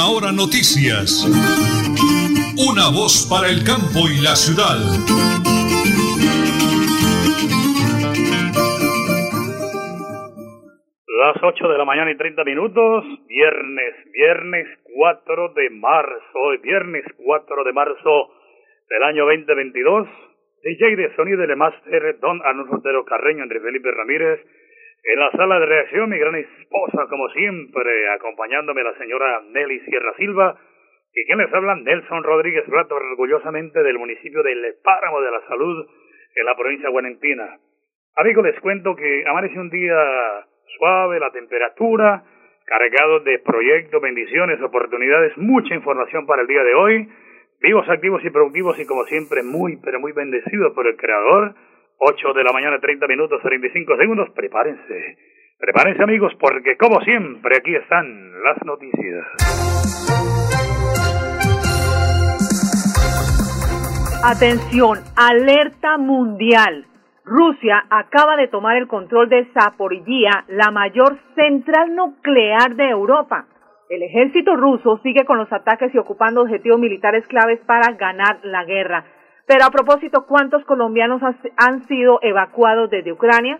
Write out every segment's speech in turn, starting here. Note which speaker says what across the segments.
Speaker 1: Última Hora Noticias. Una voz para el campo y la ciudad.
Speaker 2: Las 8 de la mañana y 30 minutos, viernes, viernes 4 de marzo, viernes 4 de marzo del año 2022. DJ de sonido de máster, Don Arnulfo Carreño, Andrés Felipe Ramírez. En la sala de reacción, mi gran esposa, como siempre, acompañándome la señora Nelly Sierra Silva. Y quien les habla, Nelson Rodríguez Plato, orgullosamente del municipio del Páramo de la Salud, en la provincia de Guanempina. Amigos, les cuento que amanece un día suave, la temperatura, cargado de proyectos, bendiciones, oportunidades, mucha información para el día de hoy. Vivos, activos y productivos y como siempre muy, pero muy bendecidos por el Creador. 8 de la mañana, 30 minutos, 35 segundos. Prepárense. Prepárense amigos porque como siempre aquí están las noticias.
Speaker 3: Atención, alerta mundial. Rusia acaba de tomar el control de Zaporizhia, la mayor central nuclear de Europa. El ejército ruso sigue con los ataques y ocupando objetivos militares claves para ganar la guerra. Pero a propósito, ¿cuántos colombianos han sido evacuados desde Ucrania?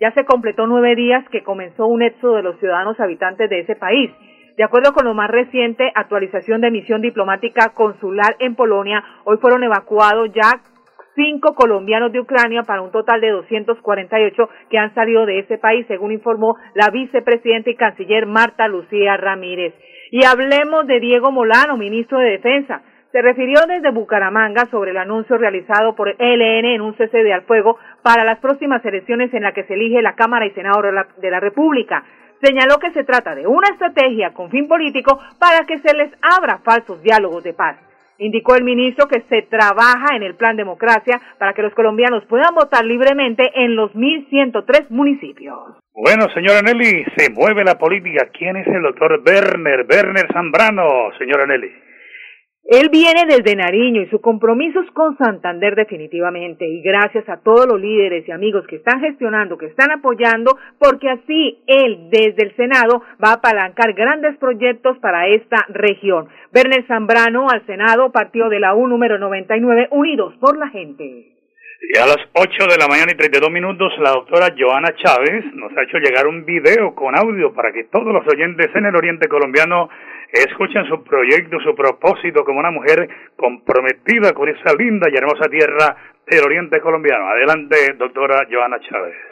Speaker 3: Ya se completó nueve días que comenzó un éxodo de los ciudadanos habitantes de ese país. De acuerdo con la más reciente actualización de misión diplomática consular en Polonia, hoy fueron evacuados ya cinco colombianos de Ucrania para un total de 248 que han salido de ese país, según informó la vicepresidenta y canciller Marta Lucía Ramírez. Y hablemos de Diego Molano, ministro de Defensa. Se refirió desde Bucaramanga sobre el anuncio realizado por ELN en un cese de al fuego para las próximas elecciones en la que se elige la Cámara y Senado de la República. Señaló que se trata de una estrategia con fin político para que se les abra falsos diálogos de paz. Indicó el ministro que se trabaja en el plan democracia para que los colombianos puedan votar libremente en los 1.103 municipios.
Speaker 2: Bueno, señora Nelly, se mueve la política. ¿Quién es el doctor Werner? Werner Zambrano, señora Nelly.
Speaker 3: Él viene desde Nariño y su compromiso es con Santander definitivamente y gracias a todos los líderes y amigos que están gestionando, que están apoyando, porque así él desde el Senado va a apalancar grandes proyectos para esta región. Werner Zambrano al Senado, partido de la U número 99, Unidos por la Gente.
Speaker 2: Y a las 8 de la mañana y 32 minutos, la doctora Joana Chávez nos ha hecho llegar un video con audio para que todos los oyentes en el oriente colombiano escuchen su proyecto, su propósito como una mujer comprometida con esa linda y hermosa tierra del oriente colombiano. Adelante, doctora Joana Chávez.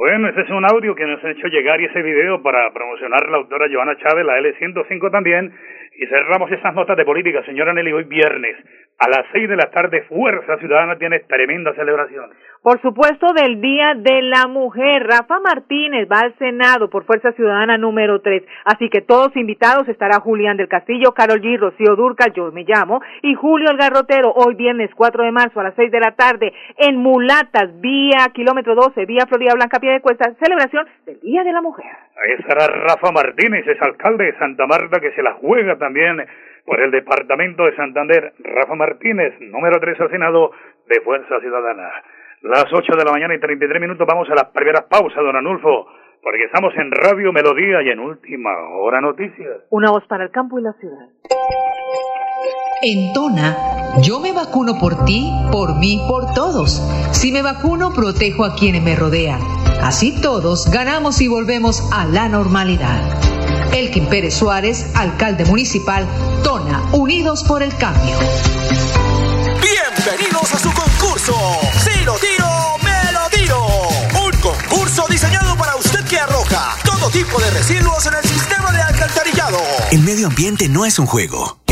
Speaker 2: Bueno, ese es un audio que nos ha hecho llegar y ese video para promocionar la autora Joana Chávez, la L105 también. Y cerramos esas notas de política, señora Nelly, hoy viernes. A las seis de la tarde, Fuerza Ciudadana tiene tremenda celebración.
Speaker 3: Por supuesto, del Día de la Mujer. Rafa Martínez va al Senado por Fuerza Ciudadana número 3. Así que todos invitados estará Julián del Castillo, Carol G, Rocío Durca, yo me llamo, y Julio el Garrotero, hoy viernes 4 de marzo a las 6 de la tarde en Mulatas, vía kilómetro 12, vía Florida Blanca, pie de cuesta, celebración del Día de la Mujer.
Speaker 2: Ahí estará Rafa Martínez, es alcalde de Santa Marta, que se la juega también por el Departamento de Santander. Rafa Martínez, número 3 al Senado de Fuerza Ciudadana. Las 8 de la mañana y 33 minutos vamos a las primeras pausas, don Anulfo, porque estamos en Radio Melodía y en Última Hora Noticias.
Speaker 3: Una voz para el campo y la ciudad.
Speaker 4: En Tona, yo me vacuno por ti, por mí, por todos. Si me vacuno, protejo a quienes me rodean. Así todos ganamos y volvemos a la normalidad. Elkin Pérez Suárez, alcalde municipal, Tona, Unidos por el Cambio.
Speaker 5: Bienvenidos a su concurso. Si lo tiro, me lo tiro. Un concurso diseñado para usted que arroja todo tipo de residuos en el sistema de alcantarillado.
Speaker 6: El medio ambiente no es un juego.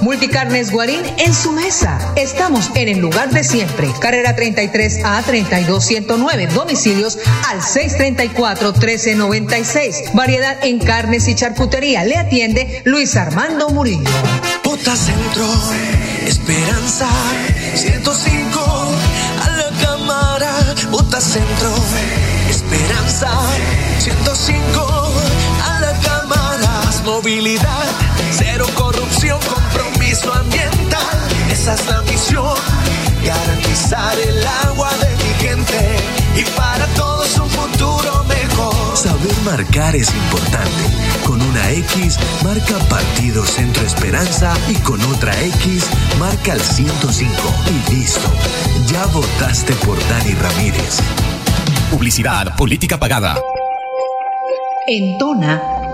Speaker 4: Multicarnes Guarín en su mesa. Estamos en el lugar de siempre. Carrera 33 a 32109. Domicilios al 634 1396. Variedad en carnes y charcutería. Le atiende Luis Armando Murillo.
Speaker 7: Bota Centro, Esperanza 105 a la cámara. Bota Centro, Esperanza 105 a la cámara. Movilidad, cero corrupción, ambiental. Esa es la misión, garantizar el agua de mi gente y para todos un futuro mejor.
Speaker 8: Saber marcar es importante. Con una X marca Partido Centro Esperanza y con otra X marca el 105 y listo. Ya votaste por Dani Ramírez.
Speaker 6: Publicidad, política pagada.
Speaker 4: En Tona,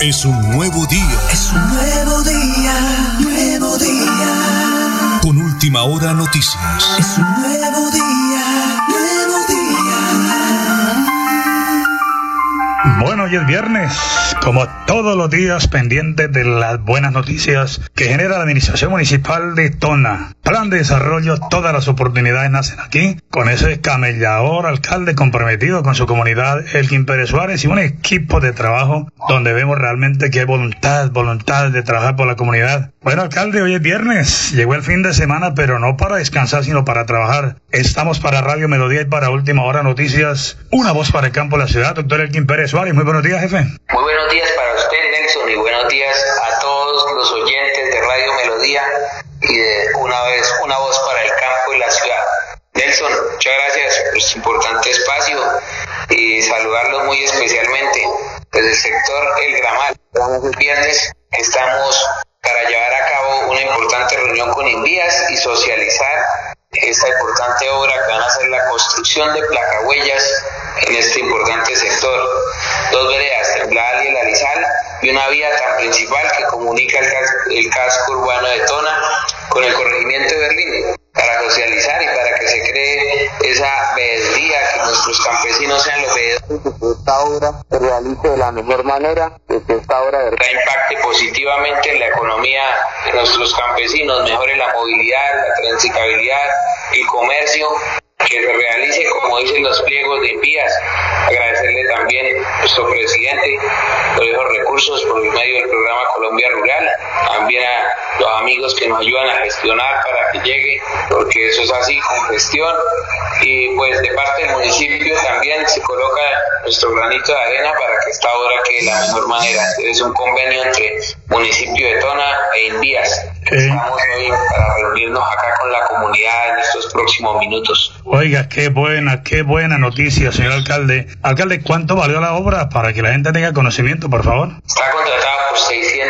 Speaker 1: Es un nuevo día.
Speaker 7: Es un nuevo día, nuevo día.
Speaker 1: Con última hora noticias.
Speaker 7: Es un nuevo día, nuevo día.
Speaker 2: Bueno, hoy es viernes, como todos los días, pendientes de las buenas noticias que genera la Administración Municipal de Tona. Plan de desarrollo, todas las oportunidades nacen aquí, con ese camellador alcalde comprometido con su comunidad, Elkin Pérez Suárez, y un equipo de trabajo donde vemos realmente que hay voluntad, voluntad de trabajar por la comunidad. Bueno, alcalde, hoy es viernes, llegó el fin de semana, pero no para descansar, sino para trabajar. Estamos para Radio Melodía y para Última Hora Noticias, una voz para el campo de la ciudad, doctor Elkin Pérez Suárez. Muy buenos días, jefe.
Speaker 9: Muy buenos días para usted, Nelson, y buenos días a todos los oyentes de Radio Melodía y de una vez una voz para el campo y la ciudad. Nelson, muchas gracias por este importante espacio y saludarlos muy especialmente desde el sector El Gramal. El viernes, estamos para llevar a cabo una importante reunión con Invías y socializar esta importante obra que van a ser la construcción de placahuellas en este importante sector. Dos veredas, Temblal y el Arizal, y una vía tan principal que comunica el, el casco urbano de Tona con el corregimiento de Berlín para socializar y para que se cree esa nuestros campesinos sean los veedores, que esta obra se realice de la mejor manera, que esta obra de verdad impacte positivamente en la economía de nuestros campesinos, mejore la movilidad, la transitabilidad, el comercio, que se realice como dicen los pliegos de envías. Agradecerle también a nuestro presidente por esos recursos por medio del programa Colombia Rural, también a los amigos que nos ayudan a gestionar para que llegue, porque eso es así con gestión. Y pues de parte del municipio también se coloca nuestro granito de arena para que esta obra quede de la mejor manera. Es un convenio entre municipio de Tona e Envías. Estamos hoy para reunirnos acá con la comunidad en estos próximos minutos.
Speaker 2: Oiga, qué buena, qué buena noticia, señor alcalde. Alcalde, ¿cuánto valió la obra para que la gente tenga conocimiento, por favor?
Speaker 9: Está contratada por 640 millones. millones.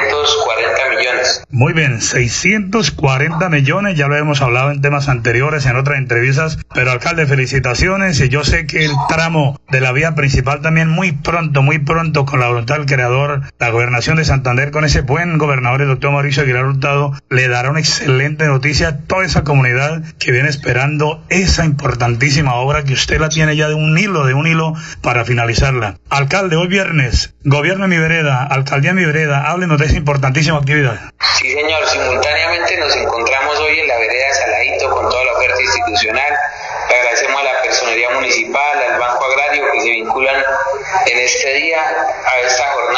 Speaker 10: Muy bien, 640 millones, ya lo hemos hablado en temas anteriores, en otras entrevistas, pero alcalde, felicitaciones y yo sé que el tramo de la vía principal también muy pronto, muy pronto, con la voluntad del creador, la gobernación de Santander, con ese buen gobernador, el doctor Mauricio Aguilar Hurtado, le dará una excelente noticia a toda esa comunidad que viene esperando esa importantísima obra que usted la tiene ya de un hilo, de un hilo para finalizarla. Alcalde, hoy viernes, gobierno de mi vereda, alcaldía mi vereda, háblenos de esa importantísima actividad.
Speaker 9: Sí, señor, simultáneamente nos encontramos hoy en la vereda Saladito con toda la oferta institucional. Le agradecemos a la personería municipal, al Banco Agrario que se vinculan en este día a esta jornada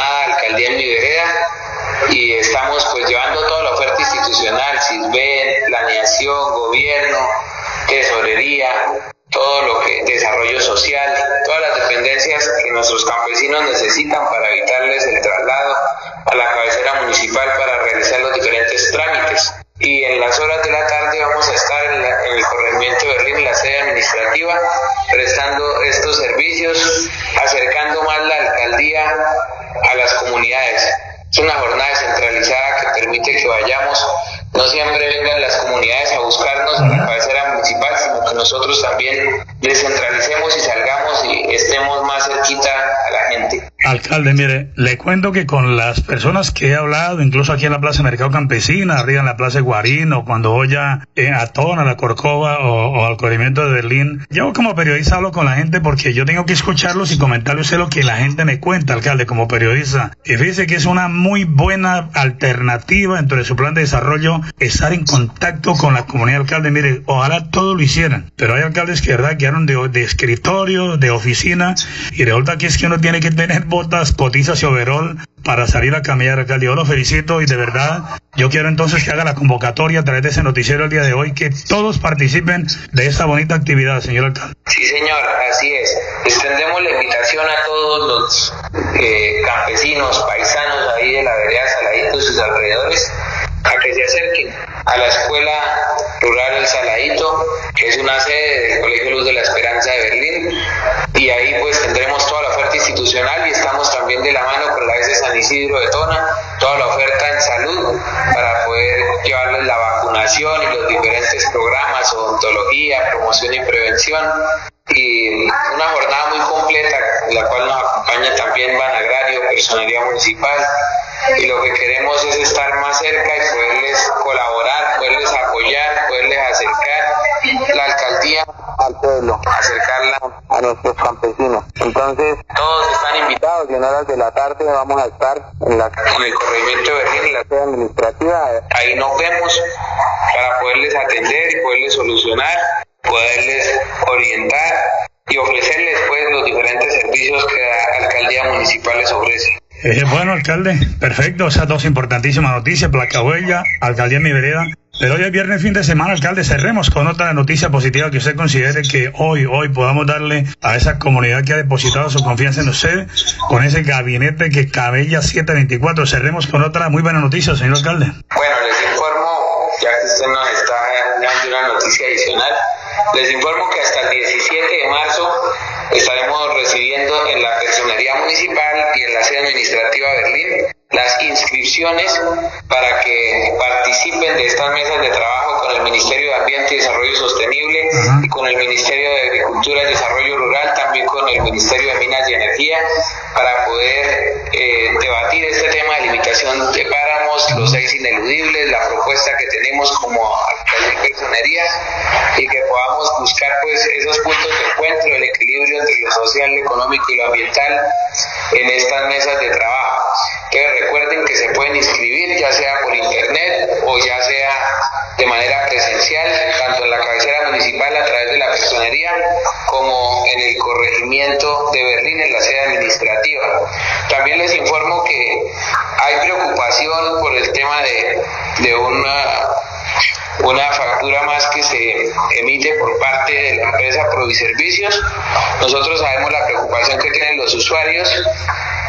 Speaker 10: Alcalde, mire, le cuento que con las personas que he hablado, incluso aquí en la Plaza Mercado Campesina, arriba en la Plaza Guarino, cuando voy a, eh, a Tona, la Corcova o, al corrimiento de Berlín, yo como periodista hablo con la gente porque yo tengo que escucharlos y comentarles lo que la gente me cuenta, alcalde, como periodista. Y fíjese que es una muy buena alternativa dentro de su plan de desarrollo estar en contacto con la comunidad alcalde. Mire, ojalá todos lo hicieran, pero hay alcaldes que, verdad, quedaron de, de escritorio, de oficina, y resulta que es que uno tiene que tener botas, cotizas y overol para salir a caminar, alcalde. Yo lo felicito y de verdad yo quiero entonces que haga la convocatoria a través de ese noticiero el día de hoy, que todos participen de esta bonita actividad, señor alcalde.
Speaker 9: Sí, señor, así es. Extendemos la invitación a todos los eh, campesinos, paisanos ahí de la vereda Saladito y sus alrededores a que se acerquen a la Escuela Rural El Saladito, que es una sede del Colegio Luz de la Esperanza de Berlín, y ahí pues tendremos toda la oferta también de la mano con la S San Isidro de Tona, toda la oferta en salud para poder llevarles la vacunación y los diferentes programas, odontología, promoción y prevención. Y una jornada muy completa, la cual nos acompaña también Ban Agrario, Personería Municipal, y lo que queremos es estar más cerca y poderles colaborar, poderles apoyar, poderles acercar la alcaldía al pueblo, acercarla a nuestros campesinos. Entonces, todos están invitados y en horas de la tarde vamos a estar en, la, en el corregimiento de Berlín, en la sede administrativa. Ahí nos vemos para poderles atender y poderles solucionar poderles orientar y ofrecerles pues los diferentes servicios que la alcaldía municipal les ofrece.
Speaker 10: Eh, bueno, alcalde, perfecto, esas dos importantísimas noticias, Placa Huella, Alcaldía Mi Vereda. Pero hoy es viernes, fin de semana, alcalde, cerremos con otra noticia positiva que usted considere que hoy, hoy podamos darle a esa comunidad que ha depositado su confianza en usted, con ese gabinete que cabella 724. Cerremos con otra muy buena noticia, señor alcalde.
Speaker 9: Bueno, les informo, ya que usted nos está dando una noticia adicional, les informo que hasta el 17 de marzo estaremos recibiendo en la Personería Municipal y en la sede administrativa de Berlín las inscripciones para que participen de estas mesas de trabajo con el Ministerio de Ambiente y Desarrollo Sostenible y con el Ministerio de Agricultura y Desarrollo Rural, también con el Ministerio de Minas y Energía, para poder eh, debatir este tema de limitación de páramos, los seis ineludibles, la propuesta que tenemos como personerías y que podamos buscar pues esos puntos de encuentro, el equilibrio entre lo social, lo económico y lo ambiental en estas mesas de trabajo. Que recuerden que se pueden inscribir ya sea por internet o ya sea de manera presencial, tanto en la cabecera municipal a través de la personería como en el corregimiento de Berlín en la sede administrativa. También les informo que hay preocupación por el tema de, de una una factura más que se emite por parte de la empresa Proviservicios. Nosotros sabemos la preocupación que tienen los usuarios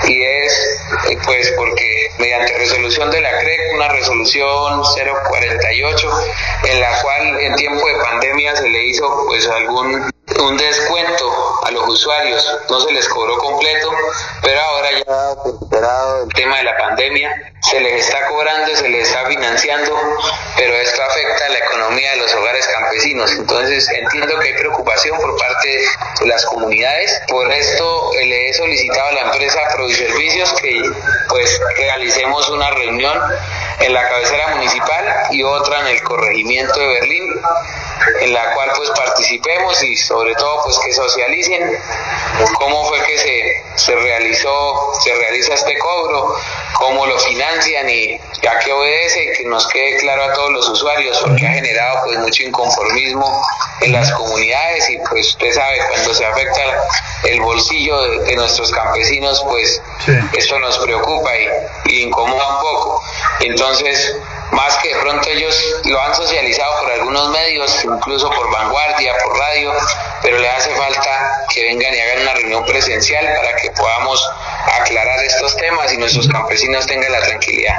Speaker 9: y es pues porque mediante resolución de la CREC, una resolución 048, en la cual en tiempo de pandemia se le hizo pues algún un descuento a los usuarios, no se les cobró completo, pero ahora ya superado el tema de la pandemia, se les está cobrando, se les está financiando, pero esto afecta a la economía de los hogares campesinos. Entonces entiendo que hay preocupación por parte de las comunidades. Por esto le he solicitado a la empresa Proviservicios que pues realicemos una reunión en la cabecera municipal y otra en el corregimiento de Berlín, en la cual pues participemos y sobre todo pues que socialicen cómo fue que se, se realizó, se realiza este cobro, cómo lo financian y a qué obedece que nos quede claro a todos los usuarios porque ha generado pues mucho inconformismo en las comunidades y pues usted sabe cuando se afecta el bolsillo de, nuestros campesinos pues esto nos preocupa y, y incomoda un poco. Entonces más que de pronto ellos lo han socializado por algunos medios, incluso por vanguardia, por radio, hace falta que vengan y hagan una reunión presencial para que podamos aclarar estos temas y nuestros campesinos tengan la tranquilidad.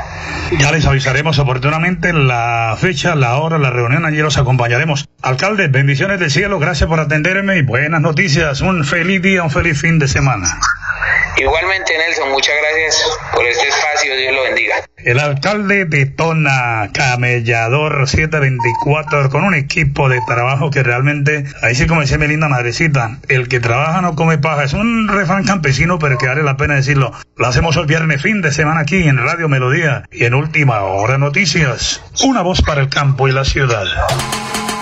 Speaker 2: Ya les avisaremos oportunamente la fecha, la hora, la reunión, allí los acompañaremos. Alcalde, bendiciones del cielo, gracias por atenderme y buenas noticias, un feliz día, un feliz fin de semana.
Speaker 9: Igualmente, Nelson, muchas gracias por este espacio, Dios lo bendiga.
Speaker 2: El alcalde de Tona, camellador 724, con un equipo de trabajo que realmente, ahí sí como dice mi linda madrecita, el que trabaja no come paja, es un refrán campesino, pero que vale la pena decirlo. Lo hacemos el viernes fin de semana aquí en Radio Melodía y en Última Hora Noticias. Una voz para el campo y la ciudad.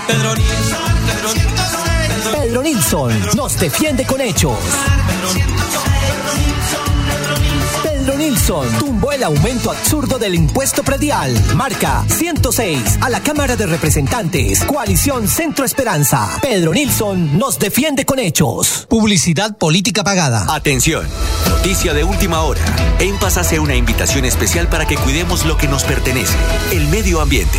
Speaker 11: Pedro Nilsson, Pedro Nilsson nos defiende con hechos. Tumbó el aumento absurdo del impuesto predial. Marca 106 a la Cámara de Representantes. Coalición Centro Esperanza. Pedro Nilsson nos defiende con hechos. Publicidad política pagada.
Speaker 12: Atención. Noticia de última hora. En Paz hace una invitación especial para que cuidemos lo que nos pertenece. El medio ambiente.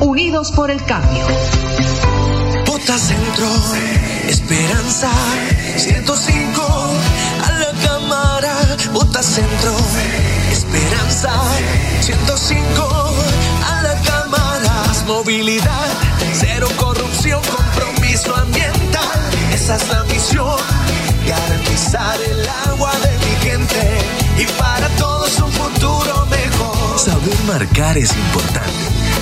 Speaker 4: Unidos por el Cambio.
Speaker 7: Bota Centro, Esperanza, 105, a la cámara, Bota Centro, Esperanza, 105, a la cámara, más movilidad, cero corrupción, compromiso ambiental, esa es la misión, garantizar el agua de mi gente y para todos un futuro mejor.
Speaker 8: Saber marcar es importante.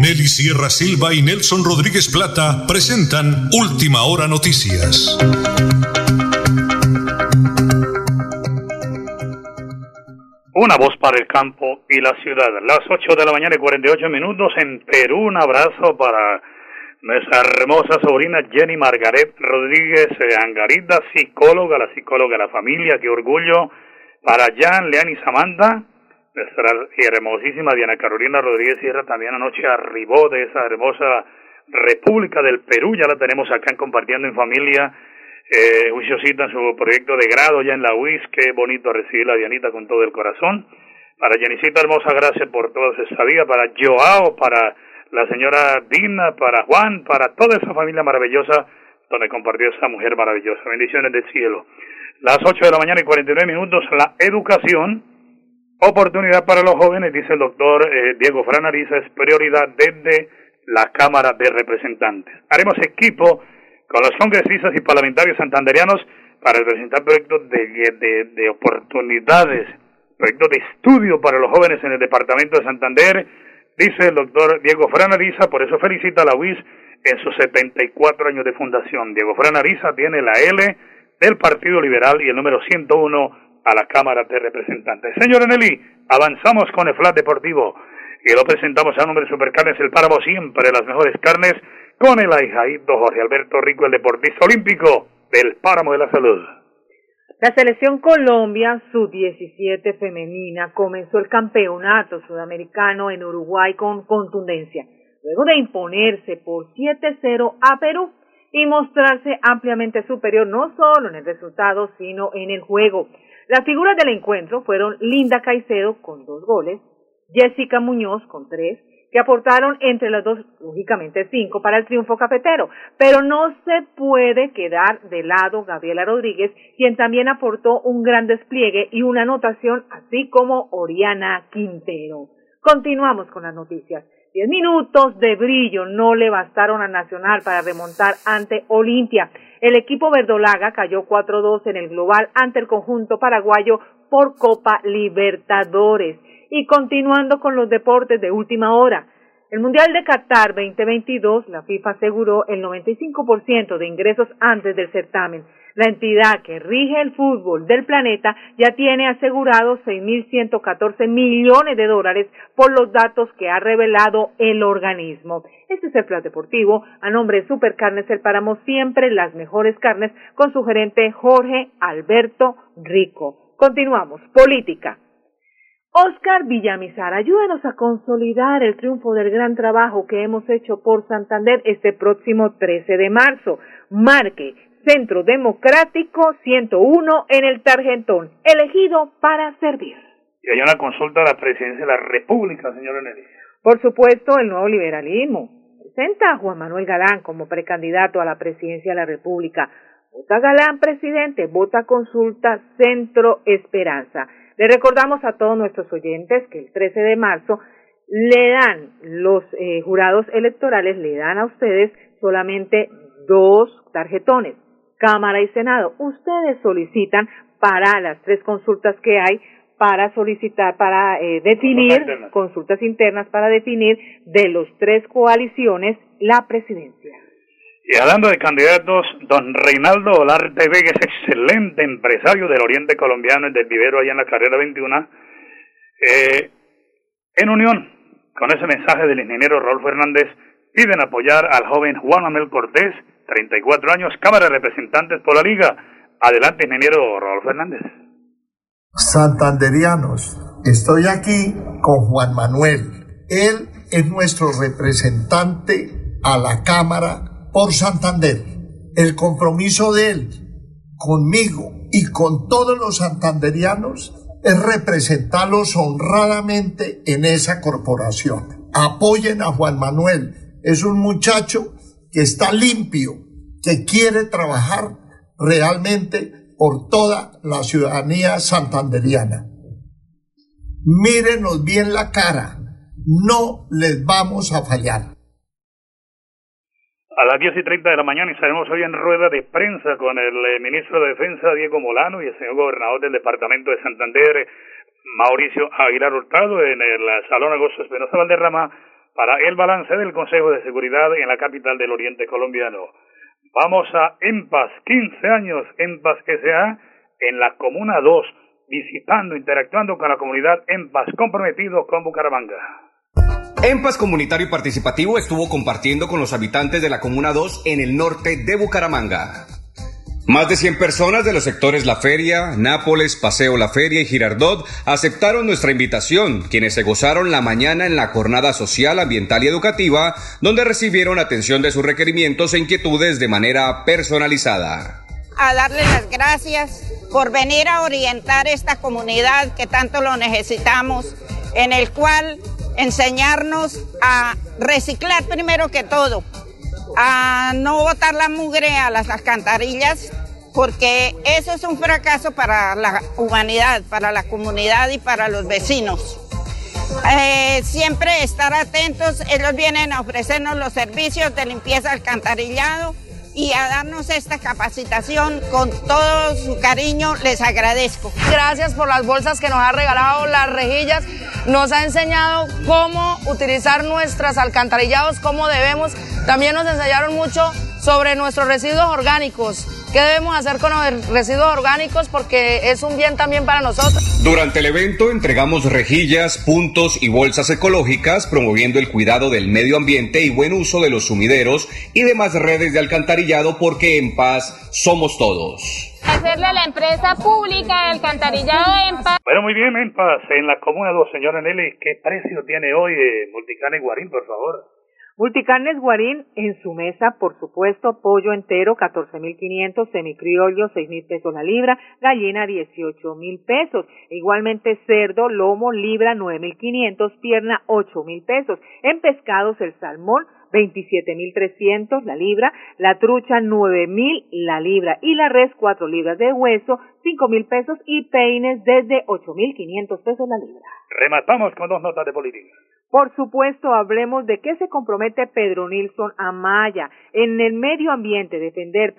Speaker 1: Nelly Sierra Silva y Nelson Rodríguez Plata presentan Última Hora Noticias.
Speaker 2: Una voz para el campo y la ciudad. Las 8 de la mañana y 48 minutos en Perú. Un abrazo para nuestra hermosa sobrina Jenny Margaret Rodríguez eh, Angarita, psicóloga, la psicóloga de la familia. Qué orgullo para Jan, Leán y Samantha. Nuestra hermosísima Diana Carolina Rodríguez Sierra también anoche arribó de esa hermosa República del Perú, ya la tenemos acá en Compartiendo en Familia. Eh, Juiciosita en su proyecto de grado ya en la UIS, qué bonito recibir a Dianita con todo el corazón. Para Jenicita Hermosa, gracias por toda esa vida. Para Joao, para la señora Dina, para Juan, para toda esa familia maravillosa donde compartió esa mujer maravillosa. Bendiciones del cielo. Las 8 de la mañana y 49 minutos, la educación, oportunidad para los jóvenes, dice el doctor eh, Diego Franariza, es prioridad desde la Cámara de Representantes. Haremos equipo con los congresistas y parlamentarios santanderianos para presentar proyectos de, de, de oportunidades, proyectos de estudio para los jóvenes en el departamento de Santander, dice el doctor Diego Franariza, por eso felicita a la UIS en sus 74 años de fundación. Diego Franariza tiene la L del Partido Liberal y el número 101 a la Cámara de Representantes. Señor Nelly, avanzamos con el Flat Deportivo y lo presentamos a nombre de Supercarnes El Páramo, siempre las mejores carnes, con el ahijaído Jorge Alberto Rico, el deportista olímpico del Páramo de la Salud.
Speaker 3: La selección Colombia sub-17 femenina comenzó el campeonato sudamericano en Uruguay con contundencia, luego de imponerse por 7-0 a Perú y mostrarse ampliamente superior no solo en el resultado, sino en el juego. Las figuras del encuentro fueron Linda Caicedo con dos goles, Jessica Muñoz con tres, que aportaron entre las dos, lógicamente cinco, para el triunfo cafetero. Pero no se puede quedar de lado Gabriela Rodríguez, quien también aportó un gran despliegue y una anotación, así como Oriana Quintero. Continuamos con las noticias. Diez minutos de brillo no le bastaron a Nacional para remontar ante Olimpia. El equipo verdolaga cayó 4-2 en el global ante el conjunto paraguayo por Copa Libertadores. Y continuando con los deportes de última hora, el Mundial de Qatar 2022, la FIFA aseguró el 95% de ingresos antes del certamen. La entidad que rige el fútbol del planeta ya tiene asegurados 6.114 millones de dólares por los datos que ha revelado el organismo. Este es el plan deportivo. A nombre de Supercarnes El Páramo, siempre las mejores carnes con su gerente Jorge Alberto Rico. Continuamos. Política. Oscar Villamizar, ayúdenos a consolidar el triunfo del gran trabajo que hemos hecho por Santander este próximo 13 de marzo. Marque Centro Democrático 101 en el Targentón, elegido para servir.
Speaker 2: Y hay una consulta a la presidencia de la República, señor Nelly.
Speaker 3: Por supuesto, el nuevo liberalismo presenta a Juan Manuel Galán como precandidato a la presidencia de la República. Vota Galán, presidente, vota consulta Centro Esperanza. Le recordamos a todos nuestros oyentes que el 13 de marzo le dan los eh, jurados electorales, le dan a ustedes solamente dos tarjetones, Cámara y Senado. Ustedes solicitan para las tres consultas que hay, para solicitar, para eh, definir, consultas internas, para definir de los tres coaliciones la presidencia.
Speaker 2: Y hablando de candidatos, don Reinaldo Olarte Vega es excelente empresario del oriente colombiano, el del vivero allá en la carrera 21. Eh, en unión con ese mensaje del ingeniero Raúl Fernández, piden apoyar al joven Juan Manuel Cortés, 34 años, Cámara de Representantes por la Liga. Adelante, ingeniero Raúl Fernández.
Speaker 13: Santanderianos, estoy aquí con Juan Manuel. Él es nuestro representante a la Cámara por Santander. El compromiso de él conmigo y con todos los santanderianos es representarlos honradamente en esa corporación. Apoyen a Juan Manuel. Es un muchacho que está limpio, que quiere trabajar realmente por toda la ciudadanía santanderiana. Mírenos bien la cara, no les vamos a fallar
Speaker 2: a las 10 y 30 de la mañana estaremos hoy en rueda de prensa con el eh, ministro de Defensa Diego Molano y el señor gobernador del departamento de Santander Mauricio Aguilar Hurtado en el Salón Agosto Espinosa Valderrama para el balance del Consejo de Seguridad en la capital del Oriente colombiano. Vamos a EMPAS, 15 años EMPAS SA en la Comuna 2, visitando, interactuando con la comunidad EMPAS, comprometido con Bucaramanga.
Speaker 14: EMPAS Comunitario y Participativo estuvo compartiendo con los habitantes de la Comuna 2 en el norte de Bucaramanga. Más de 100 personas de los sectores La Feria, Nápoles, Paseo La Feria y Girardot aceptaron nuestra invitación, quienes se gozaron la mañana en la jornada social, ambiental y educativa, donde recibieron atención de sus requerimientos e inquietudes de manera personalizada.
Speaker 15: A darle las gracias por venir a orientar esta comunidad que tanto lo necesitamos, en el cual enseñarnos a reciclar primero que todo, a no botar la mugre a las alcantarillas, porque eso es un fracaso para la humanidad, para la comunidad y para los vecinos. Eh, siempre estar atentos, ellos vienen a ofrecernos los servicios de limpieza alcantarillado y a darnos esta capacitación con todo su cariño, les agradezco.
Speaker 16: Gracias por las bolsas que nos ha regalado, las rejillas, nos ha enseñado cómo utilizar nuestras alcantarillados, cómo debemos. También nos enseñaron mucho sobre nuestros residuos orgánicos ¿Qué debemos hacer con los residuos orgánicos? Porque es un bien también para nosotros.
Speaker 14: Durante el evento entregamos rejillas, puntos y bolsas ecológicas, promoviendo el cuidado del medio ambiente y buen uso de los sumideros y demás redes de alcantarillado porque en paz somos todos.
Speaker 17: Hacerle a la empresa pública de alcantarillado en paz.
Speaker 2: Bueno, muy bien, en paz. En la comuna 2, señora Nelly, ¿qué precio tiene hoy eh, Multicane Guarín, por favor?
Speaker 3: Multicarnes Guarín en su mesa, por supuesto, pollo entero 14.500, semicriollo 6.000 pesos la libra, gallina 18.000 pesos, igualmente cerdo, lomo, libra 9.500, pierna 8.000 pesos, en pescados el salmón 27.300 la libra, la trucha 9.000 la libra y la res 4 libras de hueso 5.000 pesos y peines desde 8.500 pesos la libra.
Speaker 2: Rematamos con dos notas de política.
Speaker 3: Por supuesto, hablemos de qué se compromete Pedro Nilsson Amaya en el medio ambiente, defender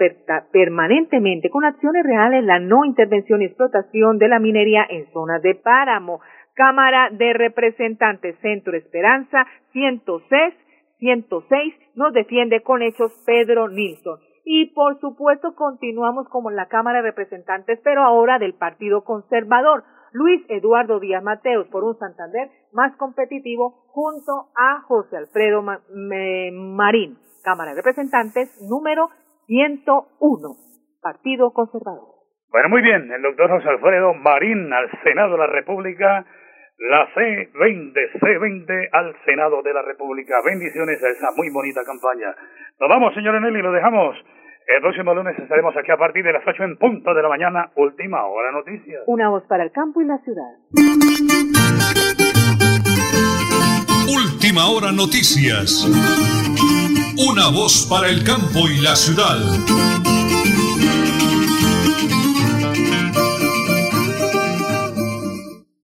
Speaker 3: permanentemente con acciones reales la no intervención y explotación de la minería en zonas de páramo. Cámara de Representantes Centro Esperanza 106, 106 nos defiende con hechos Pedro Nilsson. Y por supuesto continuamos como en la Cámara de Representantes, pero ahora del Partido Conservador. Luis Eduardo Díaz Mateos por un Santander más competitivo junto a José Alfredo Marín, Cámara de Representantes número 101, Partido Conservador.
Speaker 2: Bueno, muy bien, el doctor José Alfredo Marín al Senado de la República, la C20, C20 al Senado de la República. Bendiciones a esa muy bonita campaña. Nos vamos, señor Nelly, lo dejamos. El próximo lunes estaremos aquí a partir de las 8 en punto de la mañana. Última hora noticias.
Speaker 3: Una voz para el campo y la ciudad.
Speaker 1: Última hora noticias. Una voz para el campo y la ciudad.